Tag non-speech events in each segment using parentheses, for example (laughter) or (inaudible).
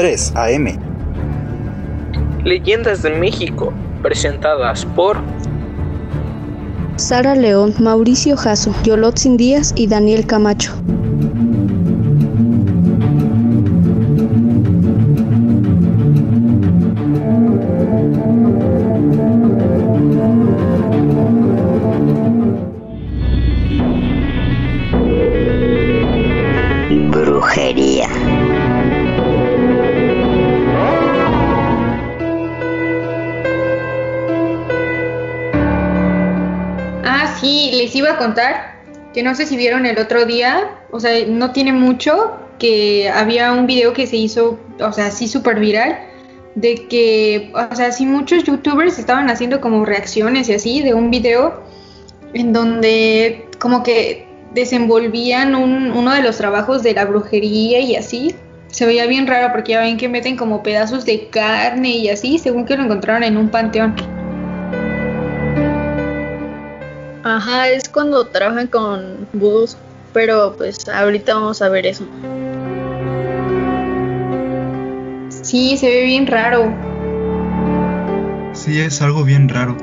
3 AM. Leyendas de México, presentadas por Sara León, Mauricio Jasso, Yolotzin Díaz y Daniel Camacho. Sí, les iba a contar que no sé si vieron el otro día, o sea, no tiene mucho, que había un video que se hizo, o sea, así súper viral, de que, o sea, sí muchos youtubers estaban haciendo como reacciones y así de un video en donde como que desenvolvían un- uno de los trabajos de la brujería y así. Se veía bien raro porque ya ven que meten como pedazos de carne y así, según que lo encontraron en un panteón. Ajá, es cuando trabajan con vudús, pero pues ahorita vamos a ver eso. Sí, se ve bien raro. Sí, es algo bien raro.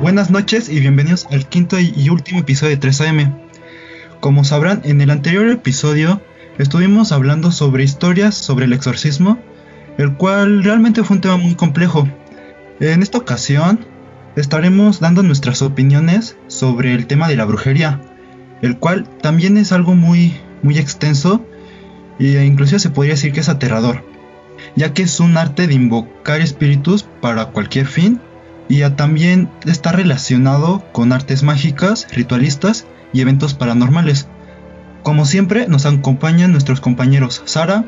Buenas noches y bienvenidos al quinto y y último episodio de 3AM. Como sabrán, en el anterior episodio estuvimos hablando sobre historias sobre el exorcismo, el cual realmente fue un tema muy complejo. En esta ocasión estaremos dando nuestras opiniones sobre el tema de la brujería, el cual también es algo muy, muy extenso e inclusive se podría decir que es aterrador ya que es un arte de invocar espíritus para cualquier fin y también está relacionado con artes mágicas, ritualistas y eventos paranormales. Como siempre nos acompañan nuestros compañeros Sara,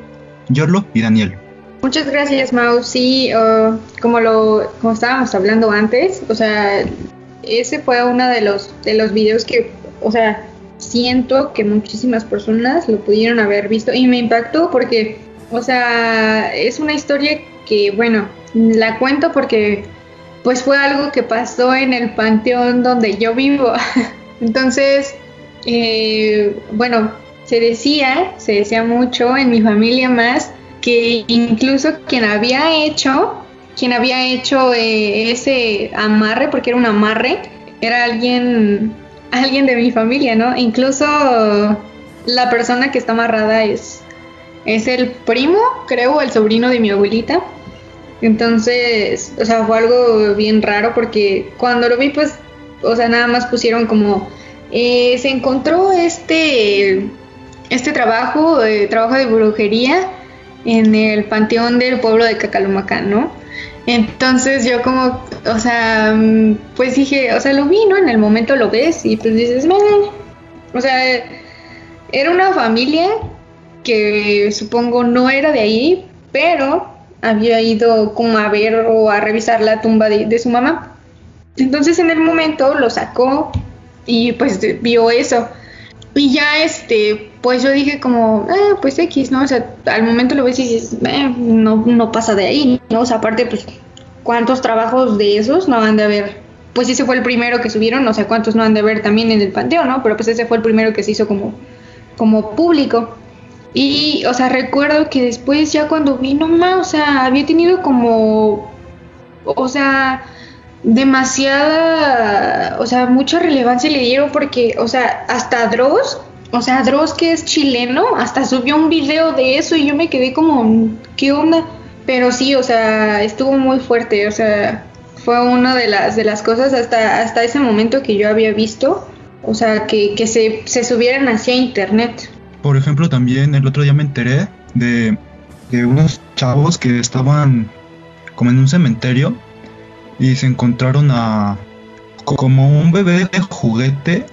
Yorlo y Daniel. Muchas gracias, Mau. Sí, uh, como lo como estábamos hablando antes, o sea, ese fue uno de los de los videos que, o sea, siento que muchísimas personas lo pudieron haber visto y me impactó porque, o sea, es una historia que, bueno, la cuento porque pues fue algo que pasó en el panteón donde yo vivo. (laughs) Entonces, eh, bueno, se decía, se decía mucho en mi familia más que incluso quien había hecho, quien había hecho eh, ese amarre, porque era un amarre, era alguien, alguien de mi familia, ¿no? Incluso la persona que está amarrada es, es el primo, creo, el sobrino de mi abuelita. Entonces, o sea, fue algo bien raro porque cuando lo vi, pues, o sea, nada más pusieron como, eh, se encontró este, este trabajo, eh, trabajo de brujería en el panteón del pueblo de Cacalumacán, ¿no? Entonces yo como, o sea, mm, pues dije, o sea, lo vi, ¿no? En el momento lo ves y pues dices, "Meh". o sea, era una familia que supongo no era de ahí, pero había ido como a ver o a revisar la tumba de, de su mamá. Entonces en el momento lo sacó y pues vio eso. Y ya este, pues yo dije como, eh, pues X, ¿no? O sea, al momento lo ves y dices, "Eh, no, no pasa de ahí, ¿no? O sea, aparte, pues, ¿cuántos trabajos de esos no han de haber? Pues ese fue el primero que subieron, no sé cuántos no han de haber también en el panteón, ¿no? Pero pues ese fue el primero que se hizo como, como público. Y, o sea, recuerdo que después ya cuando vi, no más, o sea, había tenido como, o sea, demasiada, o sea, mucha relevancia le dieron porque, o sea, hasta Dross, o sea, Dross que es chileno, hasta subió un video de eso y yo me quedé como, ¿qué onda? Pero sí, o sea, estuvo muy fuerte, o sea, fue una de las, de las cosas hasta, hasta ese momento que yo había visto, o sea, que, que se, se subieran hacia internet. Por ejemplo, también el otro día me enteré de, de unos chavos que estaban como en un cementerio y se encontraron a como un bebé de juguete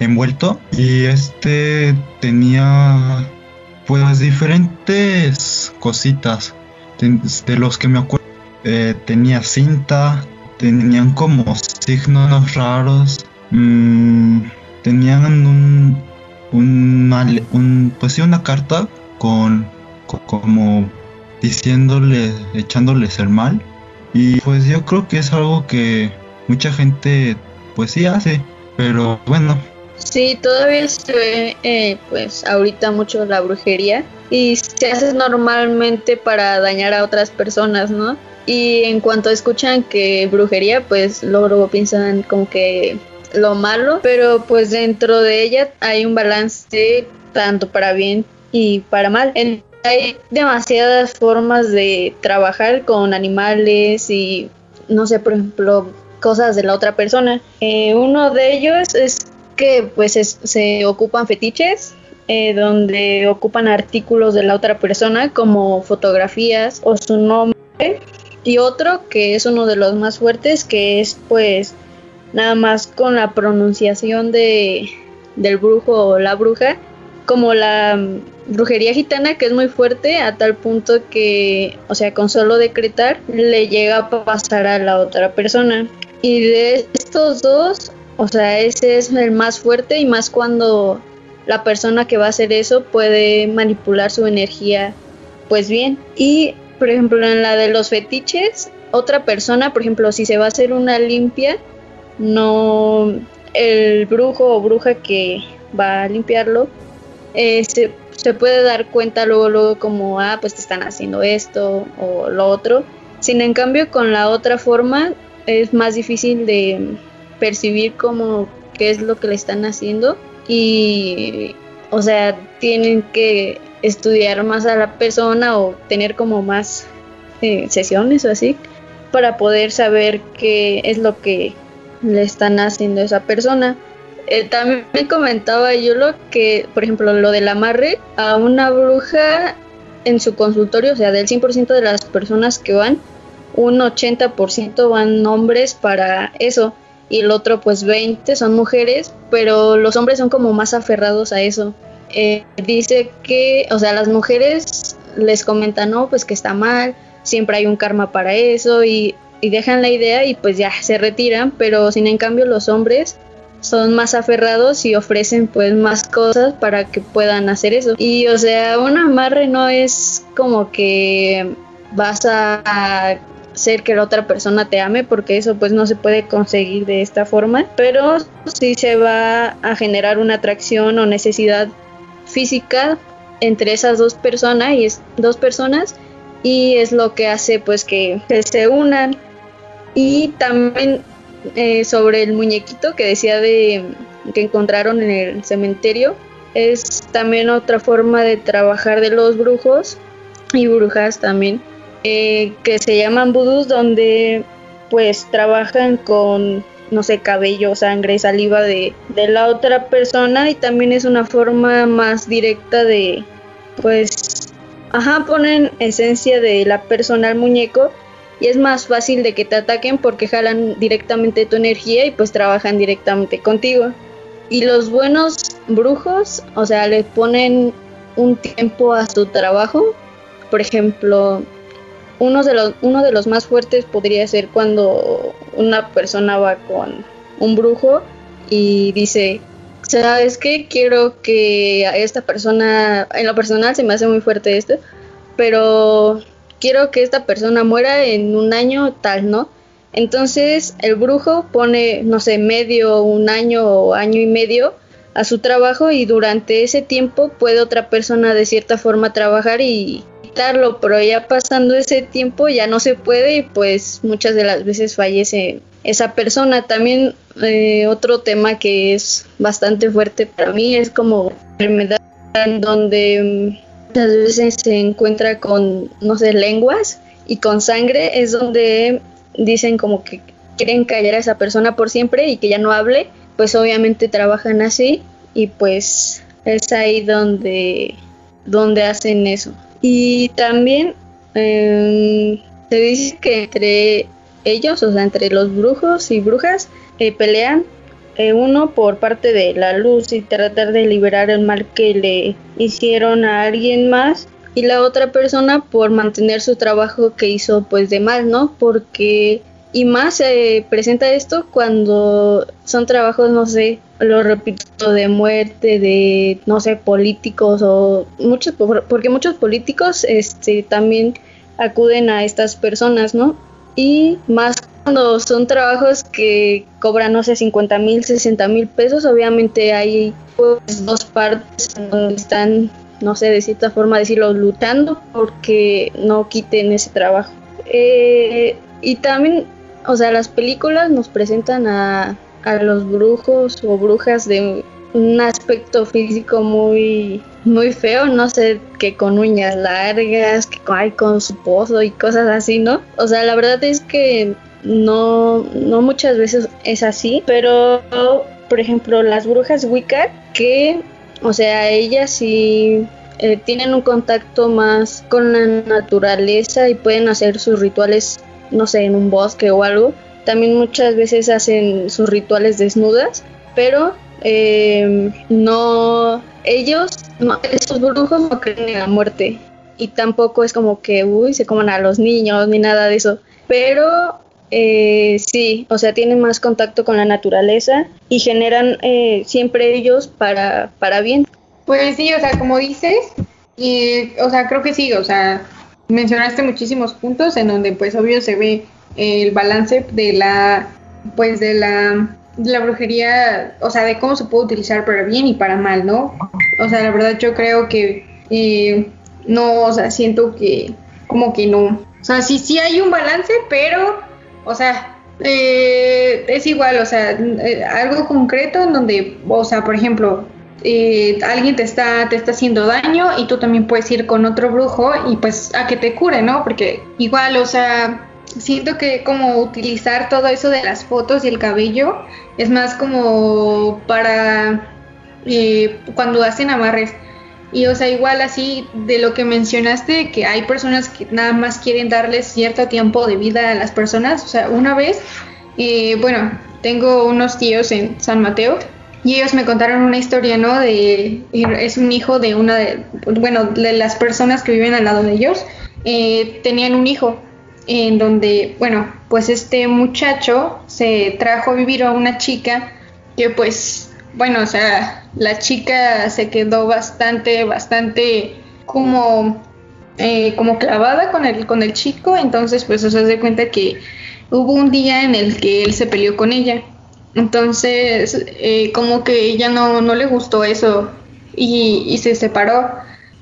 envuelto y este tenía pues diferentes cositas. De, los que me acuerdo eh, tenía cinta tenían como signos raros mm, tenían un un, un pues una carta con co- como diciéndole echándoles el mal. Y pues yo creo que es algo que mucha gente pues sí hace pero bueno Sí, todavía se ve, eh, pues ahorita mucho la brujería y se hace normalmente para dañar a otras personas, ¿no? Y en cuanto escuchan que brujería, pues luego piensan como que lo malo, pero pues dentro de ella hay un balance tanto para bien y para mal. hay demasiadas formas de trabajar con animales y no sé, por ejemplo, cosas de la otra persona. Eh, uno de ellos es que pues se ocupan fetiches eh, donde ocupan artículos de la otra persona como fotografías o su nombre. Y otro que es uno de los más fuertes que es pues nada más con la pronunciación de del brujo o la bruja como la brujería gitana que es muy fuerte a tal punto que o sea con solo decretar le llega a pasar a la otra persona. Y de estos dos o sea, ese es el más fuerte y más cuando la persona que va a hacer eso puede manipular su energía pues bien. Y por ejemplo en la de los fetiches, otra persona, por ejemplo, si se va a hacer una limpia, no el brujo o bruja que va a limpiarlo eh, se, se, puede dar cuenta luego luego como ah pues te están haciendo esto o lo otro sin en cambio con la otra forma es más difícil de percibir como qué es lo que le están haciendo y o sea tienen que estudiar más a la persona o tener como más eh, sesiones o así para poder saber qué es lo que le están haciendo a esa persona. Eh, también me comentaba yo lo que, por ejemplo, lo del amarre a una bruja en su consultorio, o sea, del 100% de las personas que van, un 80% van hombres para eso y el otro pues 20 son mujeres, pero los hombres son como más aferrados a eso. Eh, dice que, o sea, las mujeres les comentan, no, pues que está mal, siempre hay un karma para eso y, y dejan la idea y pues ya se retiran, pero sin en cambio los hombres son más aferrados y ofrecen pues más cosas para que puedan hacer eso. Y o sea, un amarre no es como que vas a ser que la otra persona te ame porque eso pues no se puede conseguir de esta forma. Pero sí se va a generar una atracción o necesidad física entre esas dos personas y es dos personas y es lo que hace pues que, se unan. Y también eh, sobre el muñequito que decía de que encontraron en el cementerio es también otra forma de trabajar de los brujos y brujas también eh, que se llaman vudús donde pues trabajan con no sé cabello sangre saliva de, de la otra persona y también es una forma más directa de pues ajá ponen esencia de la persona al muñeco y es más fácil de que te ataquen porque jalan directamente tu energía y pues trabajan directamente contigo. Y los buenos brujos, o sea, le ponen un tiempo a su trabajo. Por ejemplo, uno de los, uno de los más fuertes podría ser cuando una persona va con un brujo y dice, ¿sabes qué? Quiero que a esta persona, en lo personal se me hace muy fuerte esto, pero quiero que esta persona muera en un año tal, ¿no? Entonces el brujo pone, no sé, medio, un año o año y medio a su trabajo y durante ese tiempo puede otra persona de cierta forma trabajar y pero ya pasando ese tiempo ya no se puede y pues muchas de las veces fallece esa persona. También eh, otro tema que es bastante fuerte para mí es como enfermedad en donde mm, muchas veces se encuentra con, no sé, lenguas y con sangre, es donde dicen como que quieren callar a esa persona por siempre y que ya no hable, pues obviamente trabajan así y pues es ahí donde, donde hacen eso. Y también em, se dice que entre ellos, o sea, entre los brujos y brujas, eh, pelean eh, uno por parte de la luz y tratar de liberar el mal que le hicieron a alguien más y la otra persona por mantener su trabajo que hizo pues de mal, ¿no? Porque y más se presenta esto cuando son trabajos, no sé, lo repito, de muerte, de, no sé, políticos o muchos, porque muchos políticos este, también acuden a estas personas, ¿no? y más cuando son trabajos que cobran, no sé, 50 mil, 60 mil pesos, obviamente hay pues, dos partes donde están, no sé, de cierta forma decirlo, lutando porque no quiten ese trabajo. Eh, y también, o sea, las películas nos presentan a, a los brujos o brujas de un aspecto físico muy muy feo, no sé, que con uñas largas, que con, con su pozo y cosas así, ¿no? O sea, la verdad es que no, no muchas veces es así, pero por ejemplo las brujas Wicca que, o sea, ellas sí eh, tienen un contacto más con la naturaleza y pueden hacer sus rituales, no sé, en un bosque o algo. También muchas veces hacen sus rituales desnudas, pero eh, no, ellos, no, brujos no creen en la muerte y tampoco es como que, uy, se coman a los niños ni nada de eso. Pero eh, sí, o sea, tienen más contacto con la naturaleza y generan eh, siempre ellos para, para bien. Pues sí, o sea, como dices, y, o sea, creo que sí, o sea, mencionaste muchísimos puntos en donde pues obvio se ve el balance de la, pues de la, de la brujería, o sea, de cómo se puede utilizar para bien y para mal, ¿no? O sea, la verdad yo creo que eh, no, o sea, siento que como que no. O sea, sí, sí hay un balance, pero o sea, eh, es igual, o sea, eh, algo concreto en donde, o sea, por ejemplo, eh, alguien te está, te está haciendo daño y tú también puedes ir con otro brujo y pues a que te cure, ¿no? Porque igual, o sea, siento que como utilizar todo eso de las fotos y el cabello es más como para cuando hacen amarres. Y o sea, igual así de lo que mencionaste, que hay personas que nada más quieren darles cierto tiempo de vida a las personas. O sea, una vez, eh, bueno, tengo unos tíos en San Mateo y ellos me contaron una historia, ¿no? De, es un hijo de una de, bueno, de las personas que viven al lado de ellos, eh, tenían un hijo en donde, bueno, pues este muchacho se trajo a vivir a una chica que pues bueno, o sea, la chica se quedó bastante, bastante como, eh, como clavada con el, con el chico, entonces pues se de cuenta que hubo un día en el que él se peleó con ella, entonces eh, como que ella no, no le gustó eso y, y se separó.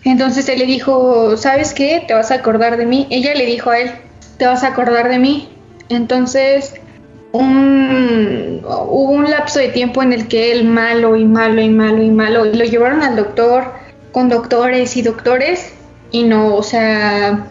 Entonces él le dijo, ¿sabes qué? Te vas a acordar de mí. Ella le dijo a él, te vas a acordar de mí. Entonces un, hubo un lapso de tiempo en el que él malo y malo y malo y malo, y lo llevaron al doctor con doctores y doctores y no, o sea,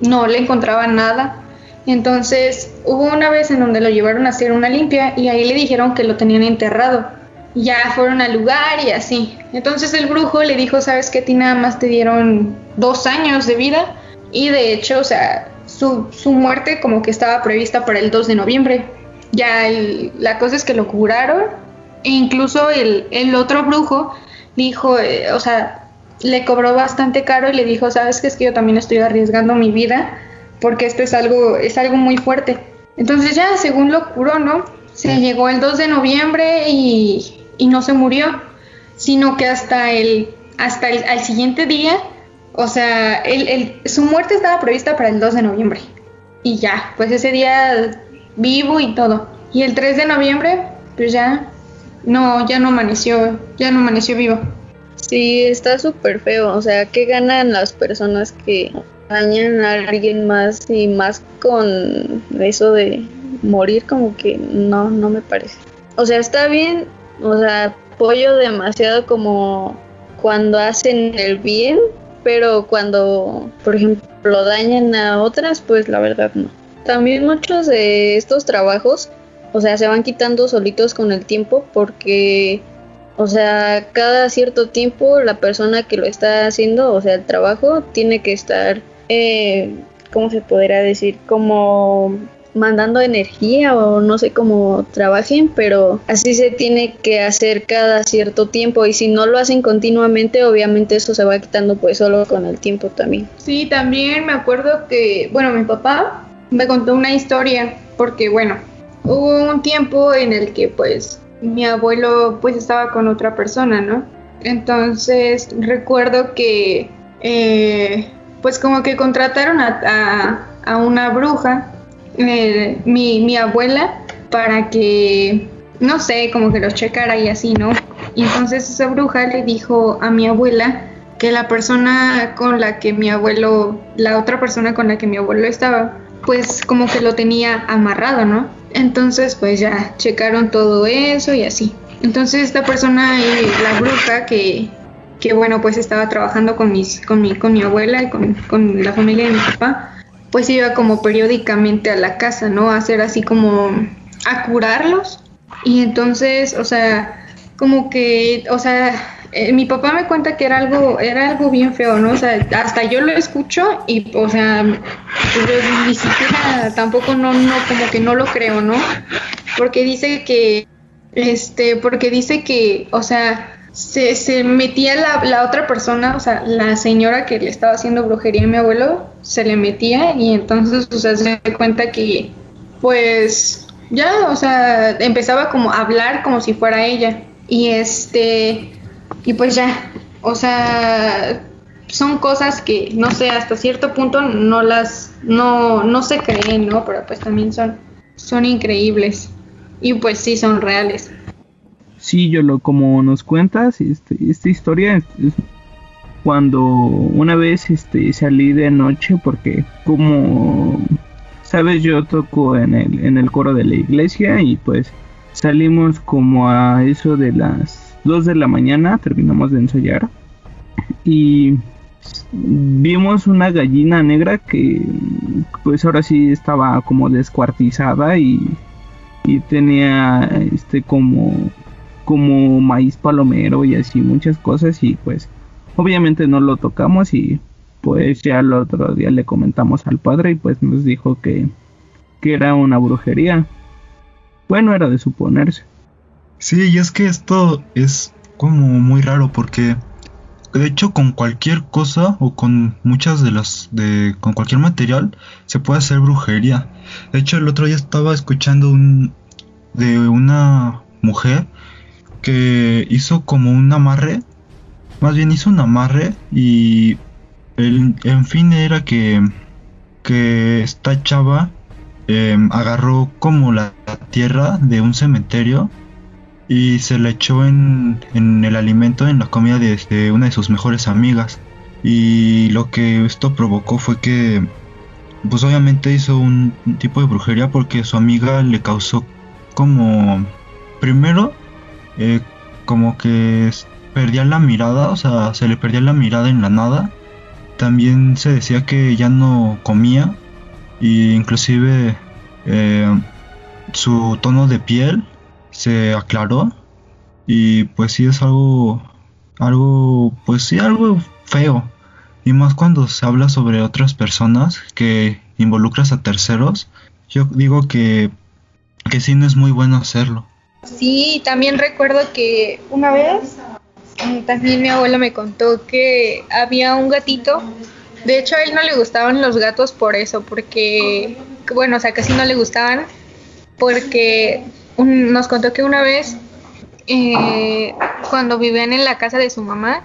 no le encontraban nada. Entonces hubo una vez en donde lo llevaron a hacer una limpia y ahí le dijeron que lo tenían enterrado. Ya fueron al lugar y así. Entonces el brujo le dijo, sabes que a ti nada más te dieron dos años de vida y de hecho, o sea, su, su muerte como que estaba prevista para el 2 de noviembre ya la cosa es que lo curaron e incluso el, el otro brujo dijo, eh, o sea, le cobró bastante caro y le dijo, sabes que es que yo también estoy arriesgando mi vida porque esto es algo, es algo muy fuerte. Entonces ya, según lo curó, ¿no? Se llegó el 2 de noviembre y, y, no se murió, sino que hasta el, hasta el al siguiente día, o sea, el, el, su muerte estaba prevista para el 2 de noviembre. Y ya, pues ese día vivo y todo. Y el 3 de noviembre, pues ya no, ya no amaneció, ya no amaneció vivo. Sí, está súper feo. O sea, ¿qué ganan las personas que dañan a alguien más y más con eso de morir? Como que no, no me parece. O sea, está bien, o sea, apoyo demasiado como cuando hacen el bien, pero cuando, por ejemplo, dañan a otras, pues la verdad no. También muchos de estos trabajos, o sea, se van quitando solitos con el tiempo porque, o sea, cada cierto tiempo la persona que lo está haciendo, o sea, el trabajo, tiene que estar, eh, ¿cómo se podrá decir? Como mandando energía o no sé cómo trabajen, pero así se tiene que hacer cada cierto tiempo y si no lo hacen continuamente, obviamente eso se va quitando pues solo con el tiempo también. Sí, también me acuerdo que, bueno, mi papá me contó una historia porque bueno, hubo un tiempo en el que pues mi abuelo pues estaba con otra persona, ¿no? Entonces recuerdo que eh, pues como que contrataron a, a, una bruja eh, mi, mi abuela para que, no sé, como que los checara y así, ¿no? Y entonces esa bruja le dijo a mi abuela que la persona con la que mi abuelo, la otra persona con la que mi abuelo estaba, pues como que lo tenía amarrado, ¿no? Entonces pues ya checaron todo eso y así. Entonces esta persona, y la bruja que, que bueno, pues estaba trabajando con, mis, con, mi, con mi abuela y con, con la familia de mi papá, pues iba como periódicamente a la casa, ¿no? A hacer así como a curarlos. Y entonces, o sea, como que, o sea, eh, mi papá me cuenta que era algo, era algo bien feo, ¿no? O sea, hasta yo lo escucho y, o sea, yo ni siquiera tampoco no, no, como que no lo creo, ¿no? Porque dice que, este, porque dice que, o sea, se, se metía la, la otra persona, o sea, la señora que le estaba haciendo brujería a mi abuelo, se le metía y entonces, o sea, se da cuenta que, pues, ya, o sea, empezaba como a hablar como si fuera ella. Y este, y pues ya, o sea, son cosas que, no sé, hasta cierto punto no las, no, no se creen, ¿no? Pero pues también son, son increíbles. Y pues sí, son reales. Sí, yo lo, como nos cuentas, este, esta historia es cuando una vez este, salí de noche porque como sabes yo toco en el, en el coro de la iglesia y pues salimos como a eso de las 2 de la mañana terminamos de ensayar y vimos una gallina negra que pues ahora sí estaba como descuartizada y, y tenía este como como maíz palomero y así muchas cosas y pues obviamente no lo tocamos y pues ya el otro día le comentamos al padre y pues nos dijo que, que era una brujería bueno era de suponerse Sí, y es que esto es como muy raro porque de hecho con cualquier cosa o con muchas de las de con cualquier material se puede hacer brujería. De hecho el otro día estaba escuchando un de una mujer que hizo como un amarre, más bien hizo un amarre y el en fin era que que esta chava eh, agarró como la tierra de un cementerio y se le echó en, en el alimento, en la comida de, de, una de sus mejores amigas. Y lo que esto provocó fue que, pues obviamente hizo un tipo de brujería porque su amiga le causó como, primero, eh, como que perdía la mirada, o sea, se le perdía la mirada en la nada. También se decía que ya no comía y inclusive eh, su tono de piel se aclaró. Y pues sí es algo algo pues sí algo feo. Y más cuando se habla sobre otras personas que involucras a terceros yo digo que que sí no es muy bueno hacerlo sí también recuerdo que una vez mm, también mi abuela me contó que había un gatito de hecho a él no le gustaban los gatos por eso porque bueno o sea casi no le gustaban porque un, nos contó que una vez, eh, cuando vivían en la casa de su mamá,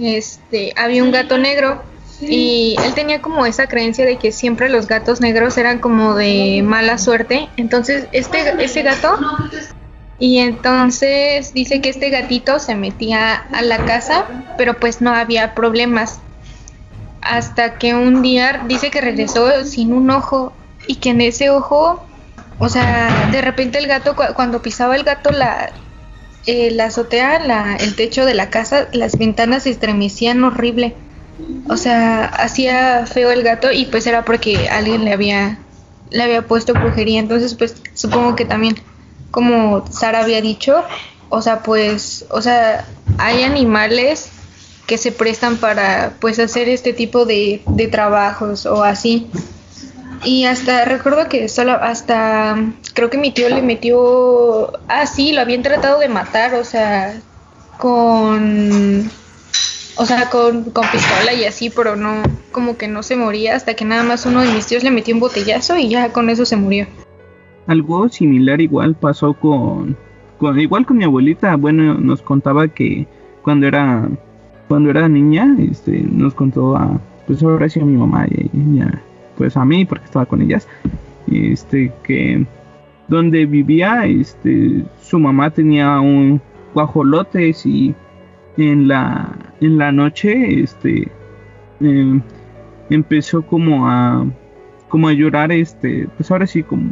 este, había un gato negro y él tenía como esa creencia de que siempre los gatos negros eran como de mala suerte. Entonces, este, ese gato, y entonces dice que este gatito se metía a la casa, pero pues no había problemas. Hasta que un día dice que regresó sin un ojo y que en ese ojo o sea, de repente el gato, cuando pisaba el gato la, eh, la azotea, la, el techo de la casa, las ventanas se estremecían horrible. O sea, hacía feo el gato y pues era porque alguien le había, le había puesto brujería. Entonces, pues supongo que también, como Sara había dicho, o sea, pues, o sea, hay animales que se prestan para pues hacer este tipo de, trabajos o así. Y hasta recuerdo que solo hasta creo que mi tío le metió ah sí, lo habían tratado de matar, o sea, con o sea, con, con pistola y así, pero no como que no se moría hasta que nada más uno de mis tíos le metió un botellazo y ya con eso se murió. Algo similar igual pasó con, con igual con mi abuelita, bueno, nos contaba que cuando era cuando era niña, este nos contó a pues ahora sí a mi mamá y, y a, pues a mí porque estaba con ellas este que donde vivía este su mamá tenía un guajolotes y en la en la noche este em, empezó como a como a llorar este pues ahora sí como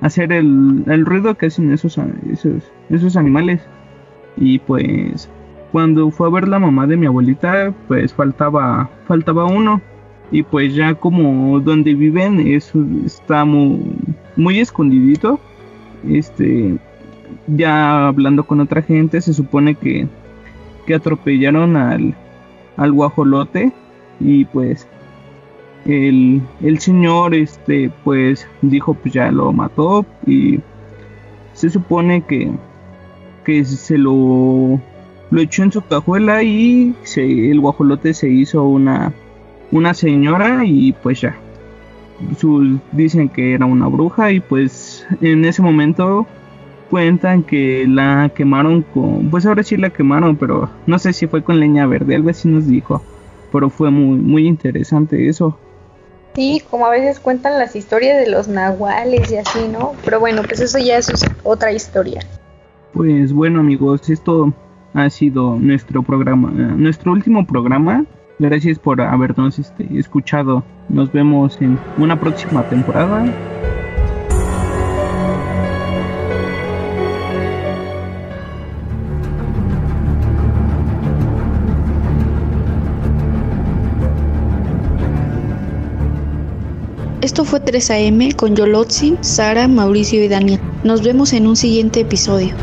hacer el, el ruido que hacen esos, esos esos animales. Y pues cuando fue a ver la mamá de mi abuelita pues faltaba faltaba uno. Y pues ya como donde viven es, está muy, muy escondidito este ya hablando con otra gente se supone que, que atropellaron al, al guajolote. Y pues el, señor este pues dijo pues ya lo mató y se supone que que se lo lo echó en su cajuela y el guajolote se hizo una una señora y pues ya. Dicen que era una bruja y pues en ese momento cuentan que la quemaron con pues ahora sí la quemaron pero no sé si fue con leña verde algo así nos dijo pero fue muy muy interesante eso sí como a veces cuentan las historias de los nahuales y así no pero bueno pues eso ya es otra historia pues bueno amigos esto ha sido nuestro programa nuestro último programa Gracias por habernos este, escuchado. Nos vemos en una próxima temporada. Esto fue 3AM con Yolotzi, Sara, Mauricio y Daniel. Nos vemos en un siguiente episodio.